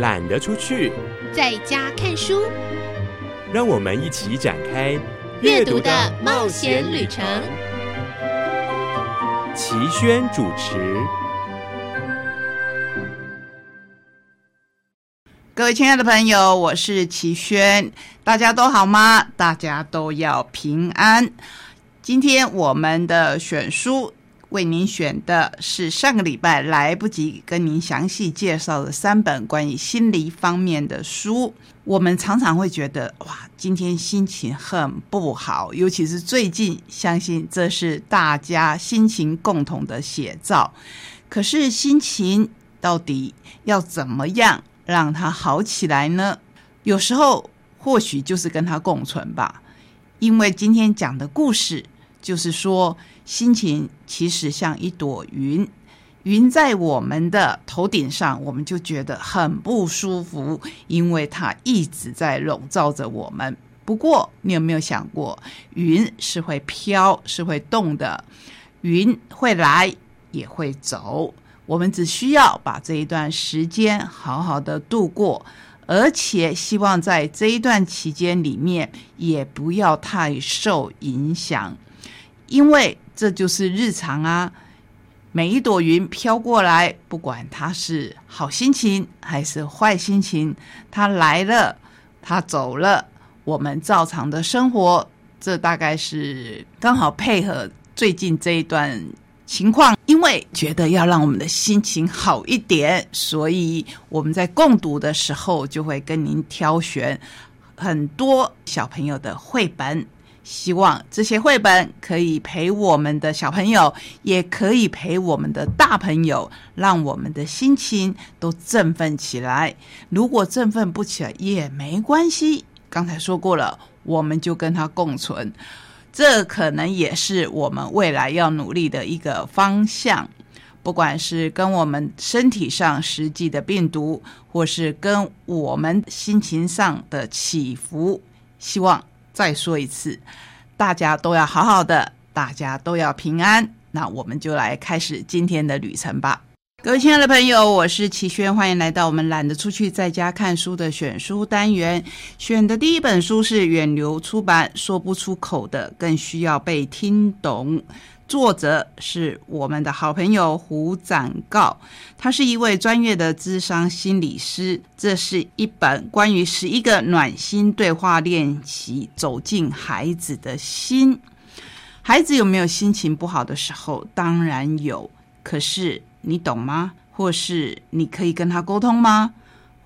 懒得出去，在家看书。让我们一起展开阅读的冒险旅程。齐轩主持。各位亲爱的朋友，我是齐轩，大家都好吗？大家都要平安。今天我们的选书为您选的是上个礼拜来不及跟您详细介绍的三本关于心理方面的书。我们常常会觉得，哇，今天心情很不好，尤其是最近，相信这是大家心情共同的写照。可是心情到底要怎么样？让它好起来呢？有时候或许就是跟它共存吧，因为今天讲的故事就是说，心情其实像一朵云，云在我们的头顶上，我们就觉得很不舒服，因为它一直在笼罩着我们。不过，你有没有想过，云是会飘，是会动的，云会来也会走。我们只需要把这一段时间好好的度过，而且希望在这一段期间里面也不要太受影响，因为这就是日常啊。每一朵云飘过来，不管它是好心情还是坏心情，它来了，它走了，我们照常的生活。这大概是刚好配合最近这一段。情况，因为觉得要让我们的心情好一点，所以我们在共读的时候就会跟您挑选很多小朋友的绘本，希望这些绘本可以陪我们的小朋友，也可以陪我们的大朋友，让我们的心情都振奋起来。如果振奋不起来也没关系，刚才说过了，我们就跟他共存。这可能也是我们未来要努力的一个方向，不管是跟我们身体上实际的病毒，或是跟我们心情上的起伏。希望再说一次，大家都要好好的，大家都要平安。那我们就来开始今天的旅程吧。各位亲爱的朋友，我是齐轩，欢迎来到我们懒得出去在家看书的选书单元。选的第一本书是远流出版《说不出口的更需要被听懂》，作者是我们的好朋友胡展告，他是一位专业的智商心理师。这是一本关于十一个暖心对话练习，走进孩子的心。孩子有没有心情不好的时候？当然有，可是。你懂吗？或是你可以跟他沟通吗？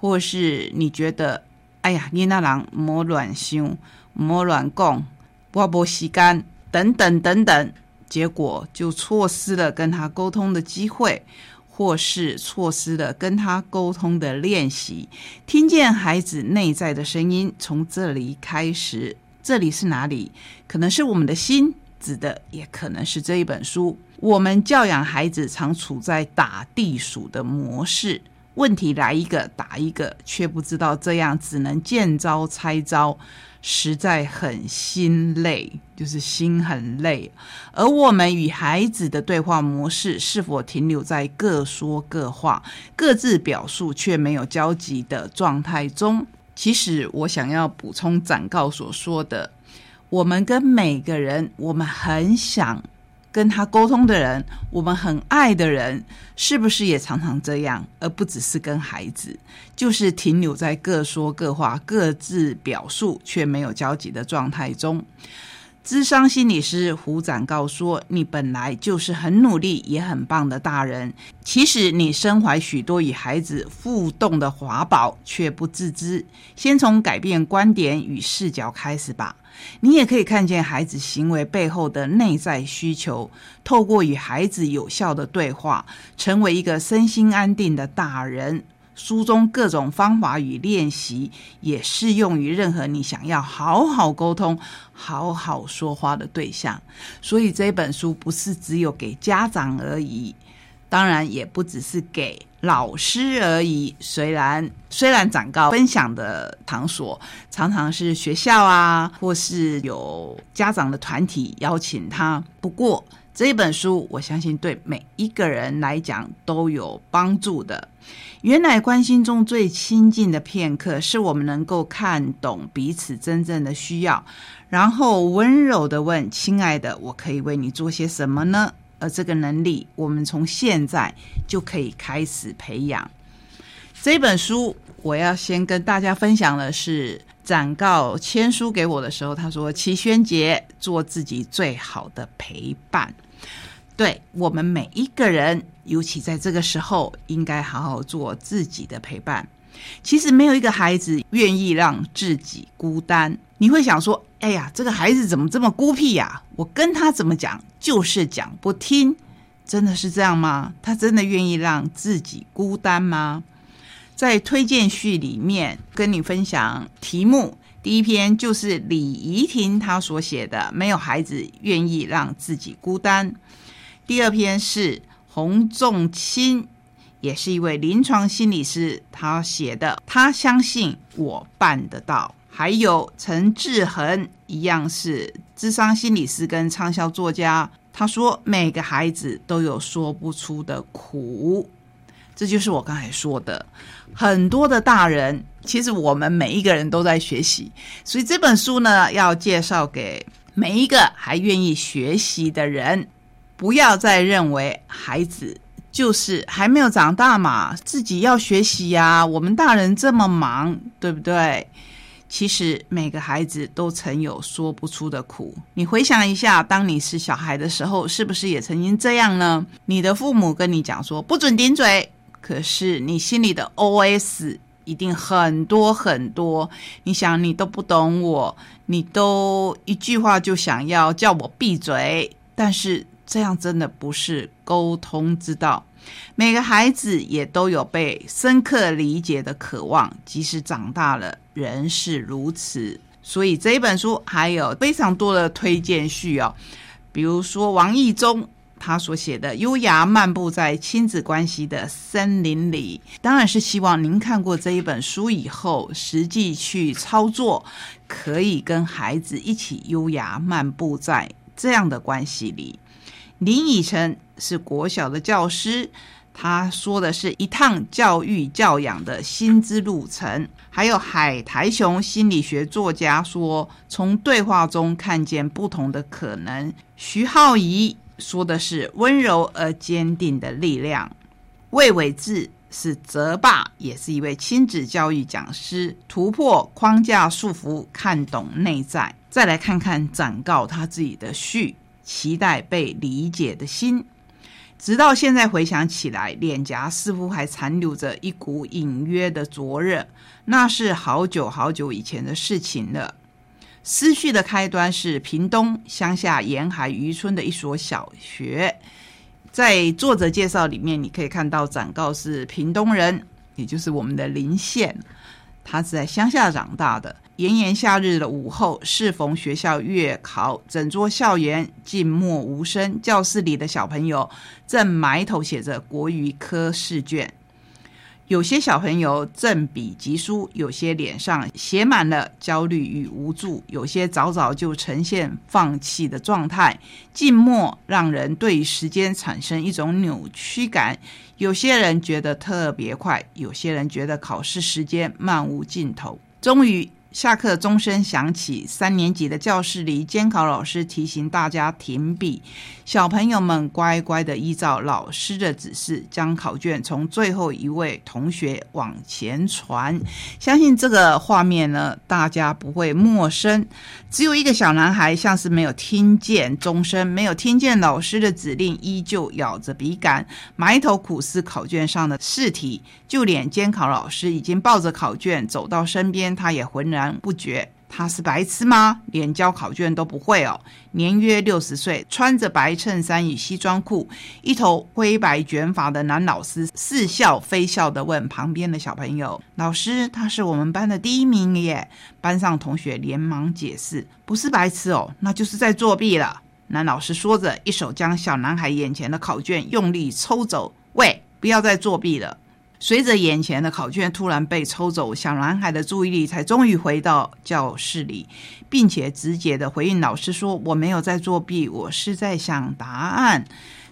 或是你觉得，哎呀，你那人莫乱想，莫乱讲，我无时间，等等等等，结果就错失了跟他沟通的机会，或是错失了跟他沟通的练习。听见孩子内在的声音，从这里开始，这里是哪里？可能是我们的心。指的也可能是这一本书。我们教养孩子常处在打地鼠的模式，问题来一个打一个，却不知道这样只能见招拆招，实在很心累，就是心很累。而我们与孩子的对话模式是否停留在各说各话、各自表述却没有交集的状态中？其实我想要补充展告所说的。我们跟每个人，我们很想跟他沟通的人，我们很爱的人，是不是也常常这样？而不只是跟孩子，就是停留在各说各话、各自表述却没有交集的状态中。智商心理师胡展告说：“你本来就是很努力也很棒的大人，其实你身怀许多与孩子互动的华宝，却不自知。先从改变观点与视角开始吧。你也可以看见孩子行为背后的内在需求，透过与孩子有效的对话，成为一个身心安定的大人。”书中各种方法与练习也适用于任何你想要好好沟通、好好说话的对象。所以这本书不是只有给家长而已，当然也不只是给老师而已。虽然虽然长高分享的场所常常是学校啊，或是有家长的团体邀请他，不过。这本书，我相信对每一个人来讲都有帮助的。原来关心中最亲近的片刻，是我们能够看懂彼此真正的需要，然后温柔的问：“亲爱的，我可以为你做些什么呢？”而这个能力，我们从现在就可以开始培养。这本书，我要先跟大家分享的是。展告签书给我的时候，他说：“齐宣杰做自己最好的陪伴，对我们每一个人，尤其在这个时候，应该好好做自己的陪伴。其实没有一个孩子愿意让自己孤单。你会想说：‘哎呀，这个孩子怎么这么孤僻呀？’我跟他怎么讲，就是讲不听。真的是这样吗？他真的愿意让自己孤单吗？”在推荐序里面跟你分享题目，第一篇就是李怡婷她所写的《没有孩子愿意让自己孤单》，第二篇是洪仲卿，也是一位临床心理师，他写的《他相信我办得到》，还有陈志恒，一样是智商心理师跟畅销作家，他说每个孩子都有说不出的苦。这就是我刚才说的，很多的大人，其实我们每一个人都在学习，所以这本书呢，要介绍给每一个还愿意学习的人，不要再认为孩子就是还没有长大嘛，自己要学习呀。我们大人这么忙，对不对？其实每个孩子都曾有说不出的苦。你回想一下，当你是小孩的时候，是不是也曾经这样呢？你的父母跟你讲说不准顶嘴。可是你心里的 OS 一定很多很多，你想你都不懂我，你都一句话就想要叫我闭嘴，但是这样真的不是沟通之道。每个孩子也都有被深刻理解的渴望，即使长大了仍是如此。所以这一本书还有非常多的推荐序哦，比如说王毅中。他所写的《优雅漫步在亲子关系的森林里》，当然是希望您看过这一本书以后，实际去操作，可以跟孩子一起优雅漫步在这样的关系里。林以晨是国小的教师，他说的是一趟教育教养的心之路程。还有海苔熊心理学作家说，从对话中看见不同的可能。徐浩怡。说的是温柔而坚定的力量。魏伟志是泽爸，也是一位亲子教育讲师。突破框架束缚，看懂内在。再来看看展告他自己的序，期待被理解的心。直到现在回想起来，脸颊似乎还残留着一股隐约的灼热，那是好久好久以前的事情了。思绪的开端是屏东乡下沿海渔村的一所小学，在作者介绍里面，你可以看到展告是屏东人，也就是我们的林县，他是在乡下长大的。炎炎夏日的午后，适逢学校月考，整座校园静默无声，教室里的小朋友正埋头写着国语科试卷。有些小朋友正笔疾书，有些脸上写满了焦虑与无助，有些早早就呈现放弃的状态。静默让人对时间产生一种扭曲感。有些人觉得特别快，有些人觉得考试时间漫无尽头。终于。下课钟声响起，三年级的教室里，监考老师提醒大家停笔。小朋友们乖乖的依照老师的指示，将考卷从最后一位同学往前传。相信这个画面呢，大家不会陌生。只有一个小男孩，像是没有听见钟声，没有听见老师的指令，依旧咬着笔杆，埋头苦思考卷上的试题。就连监考老师已经抱着考卷走到身边，他也浑然。不觉他是白痴吗？连交考卷都不会哦。年约六十岁，穿着白衬衫与西装裤，一头灰白卷发的男老师似笑非笑的问旁边的小朋友：“老师，他是我们班的第一名耶！”班上同学连忙解释：“不是白痴哦，那就是在作弊了。”男老师说着，一手将小男孩眼前的考卷用力抽走：“喂，不要再作弊了！”随着眼前的考卷突然被抽走，小男孩的注意力才终于回到教室里，并且直接的回应老师说：“我没有在作弊，我是在想答案。”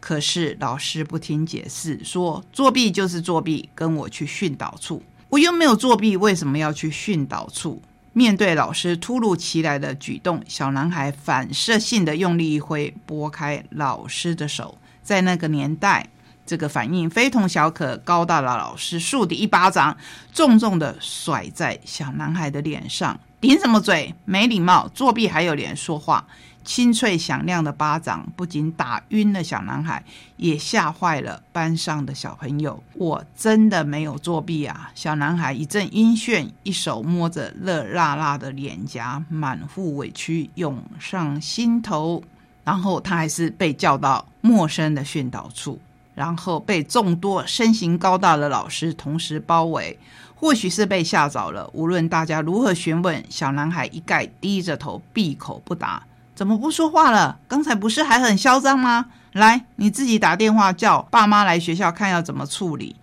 可是老师不听解释，说：“作弊就是作弊，跟我去训导处。”我又没有作弊，为什么要去训导处？面对老师突如其来的举动，小男孩反射性的用力一挥，拨开老师的手。在那个年代。这个反应非同小可，高大的老师竖的一巴掌，重重的甩在小男孩的脸上。顶什么嘴？没礼貌！作弊还有脸说话？清脆响亮的巴掌不仅打晕了小男孩，也吓坏了班上的小朋友。我真的没有作弊啊！小男孩一阵晕眩，一手摸着热辣辣的脸颊，满腹委屈涌上心头。然后他还是被叫到陌生的训导处。然后被众多身形高大的老师同时包围，或许是被吓着了。无论大家如何询问，小男孩一概低着头，闭口不答。怎么不说话了？刚才不是还很嚣张吗？来，你自己打电话叫爸妈来学校看要怎么处理。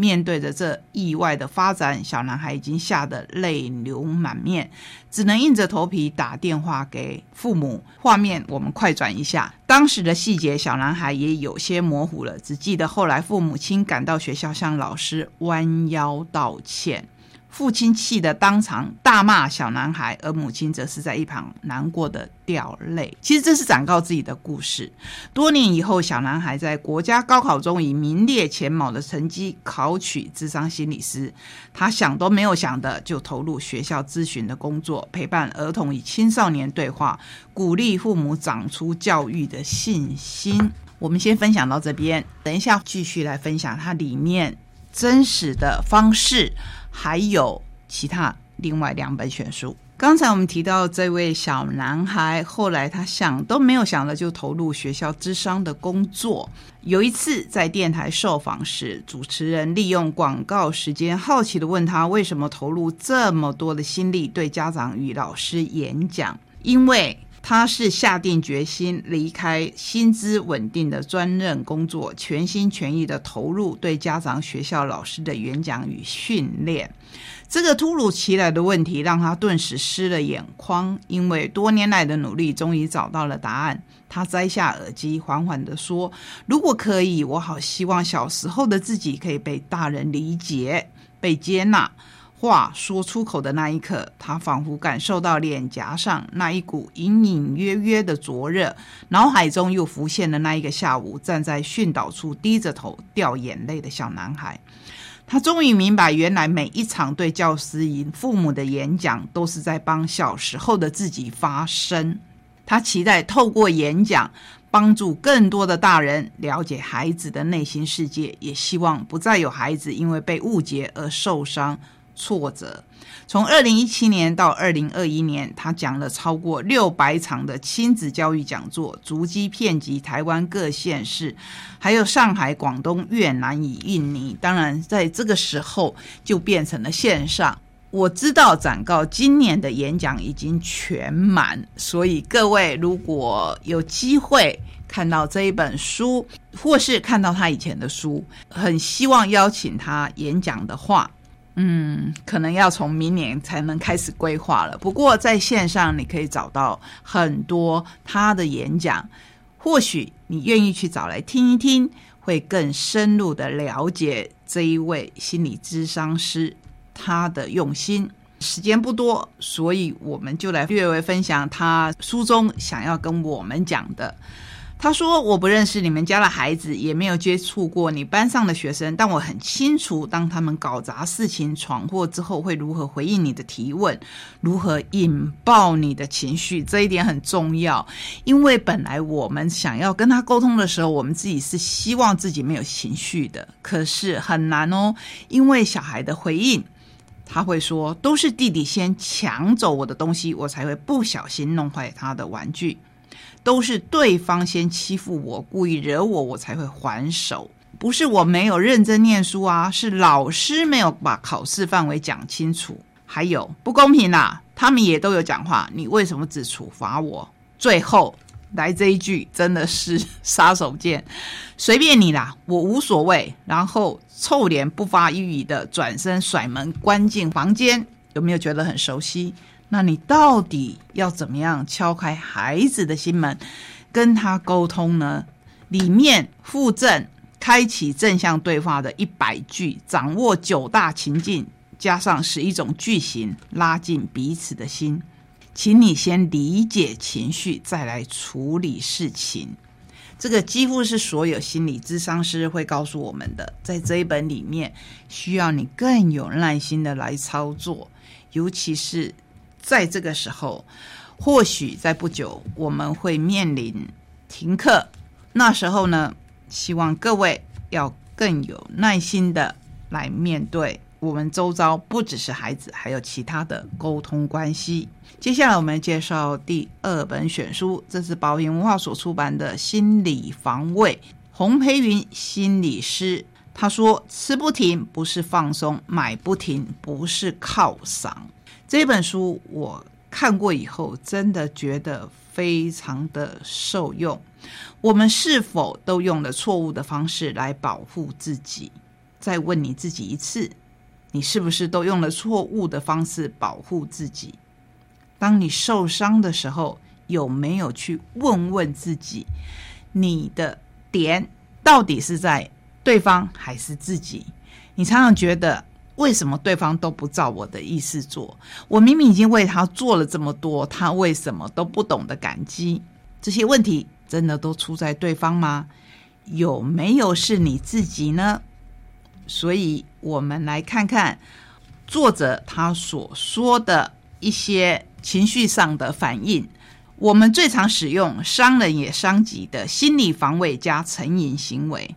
面对着这意外的发展，小男孩已经吓得泪流满面，只能硬着头皮打电话给父母。画面我们快转一下，当时的细节，小男孩也有些模糊了，只记得后来父母亲赶到学校向老师弯腰道歉。父亲气得当场大骂小男孩，而母亲则是在一旁难过的掉泪。其实这是展告自己的故事。多年以后，小男孩在国家高考中以名列前茅的成绩考取智商心理师。他想都没有想的就投入学校咨询的工作，陪伴儿童与青少年对话，鼓励父母长出教育的信心。我们先分享到这边，等一下继续来分享它里面真实的方式。还有其他另外两本选书。刚才我们提到这位小男孩，后来他想都没有想的就投入学校智商的工作。有一次在电台受访时，主持人利用广告时间，好奇的问他为什么投入这么多的心力对家长与老师演讲？因为他是下定决心离开薪资稳定的专任工作，全心全意的投入对家长、学校老师的演讲与训练。这个突如其来的问题让他顿时湿了眼眶，因为多年来的努力终于找到了答案。他摘下耳机，缓缓的说：“如果可以，我好希望小时候的自己可以被大人理解、被接纳。”话说出口的那一刻，他仿佛感受到脸颊上那一股隐隐约约的灼热，脑海中又浮现了那一个下午站在训导处低着头掉眼泪的小男孩。他终于明白，原来每一场对教师与父母的演讲，都是在帮小时候的自己发声。他期待透过演讲，帮助更多的大人了解孩子的内心世界，也希望不再有孩子因为被误解而受伤。挫折。从二零一七年到二零二一年，他讲了超过六百场的亲子教育讲座，足迹遍及台湾各县市，还有上海、广东、越南与印尼。当然，在这个时候就变成了线上。我知道展告今年的演讲已经全满，所以各位如果有机会看到这一本书，或是看到他以前的书，很希望邀请他演讲的话。嗯，可能要从明年才能开始规划了。不过在线上你可以找到很多他的演讲，或许你愿意去找来听一听，会更深入的了解这一位心理咨商师他的用心。时间不多，所以我们就来略微分享他书中想要跟我们讲的。他说：“我不认识你们家的孩子，也没有接触过你班上的学生，但我很清楚，当他们搞砸事情、闯祸之后，会如何回应你的提问，如何引爆你的情绪。这一点很重要，因为本来我们想要跟他沟通的时候，我们自己是希望自己没有情绪的，可是很难哦，因为小孩的回应，他会说：都是弟弟先抢走我的东西，我才会不小心弄坏他的玩具。”都是对方先欺负我，故意惹我，我才会还手。不是我没有认真念书啊，是老师没有把考试范围讲清楚。还有不公平啦，他们也都有讲话，你为什么只处罚我？最后来这一句真的是杀手锏，随便你啦，我无所谓。然后臭脸不发一语的转身甩门关进房间，有没有觉得很熟悉？那你到底要怎么样敲开孩子的心门，跟他沟通呢？里面附赠开启正向对话的一百句，掌握九大情境，加上十一种句型，拉近彼此的心。请你先理解情绪，再来处理事情。这个几乎是所有心理咨商师会告诉我们的。在这一本里面，需要你更有耐心的来操作，尤其是在这个时候，或许在不久我们会面临停课。那时候呢，希望各位要更有耐心的来面对。我们周遭不只是孩子，还有其他的沟通关系。接下来我们介绍第二本选书，这是宝平文化所出版的《心理防卫》。洪培云心理师他说：“吃不停不是放松，买不停不是犒赏。”这本书我看过以后，真的觉得非常的受用。我们是否都用了错误的方式来保护自己？再问你自己一次。你是不是都用了错误的方式保护自己？当你受伤的时候，有没有去问问自己，你的点到底是在对方还是自己？你常常觉得，为什么对方都不照我的意思做？我明明已经为他做了这么多，他为什么都不懂得感激？这些问题真的都出在对方吗？有没有是你自己呢？所以，我们来看看作者他所说的一些情绪上的反应。我们最常使用伤人也伤己的心理防卫加成瘾行为。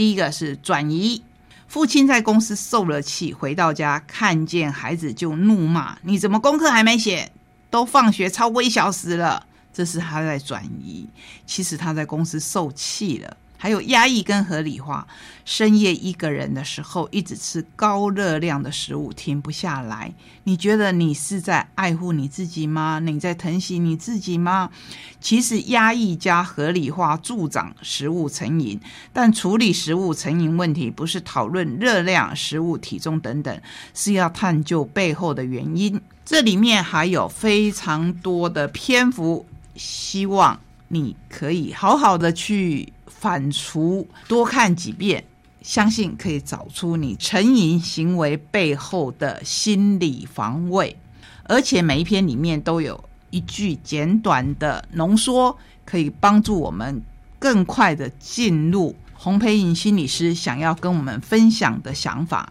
第一个是转移。父亲在公司受了气，回到家看见孩子就怒骂：“你怎么功课还没写？都放学超过一小时了。”这是他在转移。其实他在公司受气了。还有压抑跟合理化，深夜一个人的时候，一直吃高热量的食物，停不下来。你觉得你是在爱护你自己吗？你在疼惜你自己吗？其实压抑加合理化助长食物成瘾，但处理食物成瘾问题，不是讨论热量、食物体重等等，是要探究背后的原因。这里面还有非常多的篇幅，希望你可以好好的去。反刍多看几遍，相信可以找出你成瘾行为背后的心理防卫。而且每一篇里面都有一句简短的浓缩，可以帮助我们更快的进入洪培颖心理师想要跟我们分享的想法。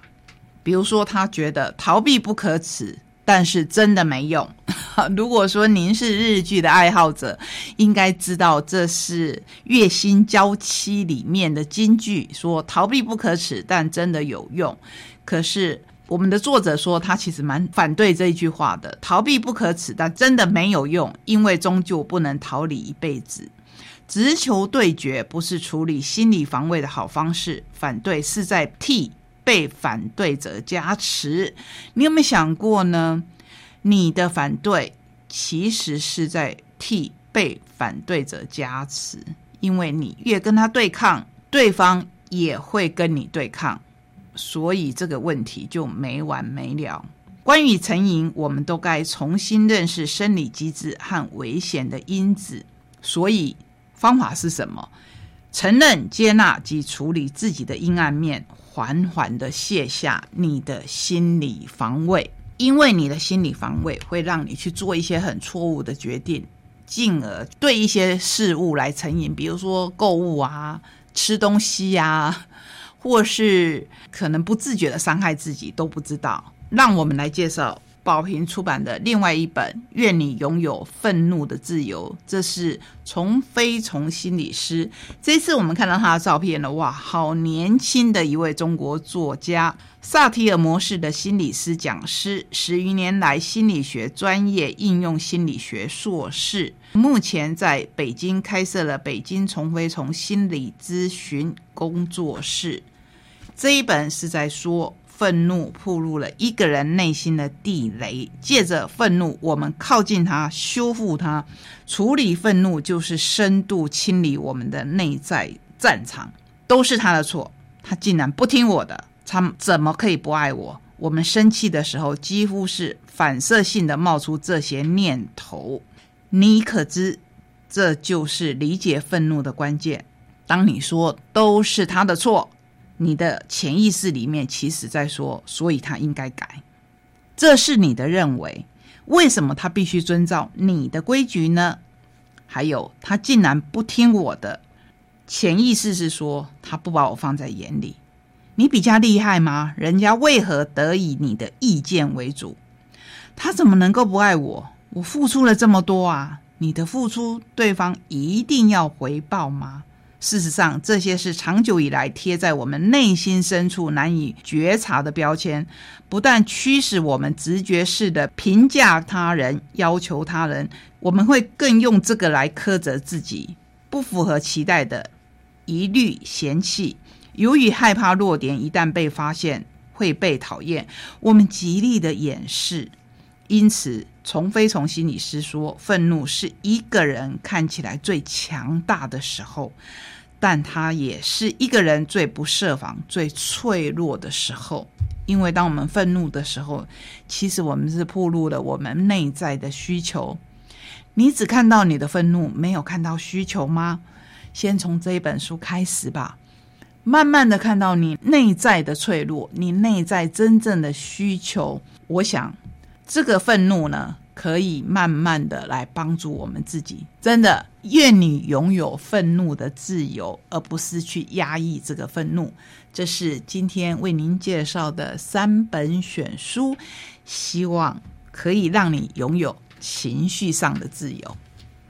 比如说，他觉得逃避不可耻。但是真的没用。如果说您是日剧的爱好者，应该知道这是《月薪娇妻》里面的金句，说逃避不可耻，但真的有用。可是我们的作者说，他其实蛮反对这一句话的。逃避不可耻，但真的没有用，因为终究不能逃离一辈子。直球对决不是处理心理防卫的好方式，反对是在替。被反对者加持，你有没有想过呢？你的反对其实是在替被反对者加持，因为你越跟他对抗，对方也会跟你对抗，所以这个问题就没完没了。关于成瘾，我们都该重新认识生理机制和危险的因子。所以方法是什么？承认、接纳及处理自己的阴暗面。缓缓的卸下你的心理防卫，因为你的心理防卫会让你去做一些很错误的决定，进而对一些事物来成瘾，比如说购物啊、吃东西呀，或是可能不自觉的伤害自己都不知道。让我们来介绍。宝平出版的另外一本《愿你拥有愤怒的自由》，这是从非从心理师。这次我们看到他的照片了，哇，好年轻的一位中国作家，萨提尔模式的心理师讲师，十余年来心理学专业应用心理学硕士，目前在北京开设了北京从非从心理咨询工作室。这一本是在说。愤怒暴露了一个人内心的地雷，借着愤怒，我们靠近他，修复他，处理愤怒，就是深度清理我们的内在战场，都是他的错。他竟然不听我的，他怎么可以不爱我？我们生气的时候，几乎是反射性的冒出这些念头。你可知，这就是理解愤怒的关键。当你说都是他的错，你的潜意识里面其实在说，所以他应该改。这是你的认为。为什么他必须遵照你的规矩呢？还有，他竟然不听我的，潜意识是说他不把我放在眼里。你比较厉害吗？人家为何得以你的意见为主？他怎么能够不爱我？我付出了这么多啊！你的付出，对方一定要回报吗？事实上，这些是长久以来贴在我们内心深处难以觉察的标签，不但驱使我们直觉式的评价他人、要求他人，我们会更用这个来苛责自己。不符合期待的，一律嫌弃。由于害怕弱点一旦被发现会被讨厌，我们极力的掩饰。因此，从非从心理师说，愤怒是一个人看起来最强大的时候，但他也是一个人最不设防、最脆弱的时候。因为当我们愤怒的时候，其实我们是暴露了我们内在的需求。你只看到你的愤怒，没有看到需求吗？先从这一本书开始吧。慢慢的看到你内在的脆弱，你内在真正的需求。我想，这个愤怒呢，可以慢慢的来帮助我们自己。真的，愿你拥有愤怒的自由，而不是去压抑这个愤怒。这是今天为您介绍的三本选书，希望可以让你拥有情绪上的自由。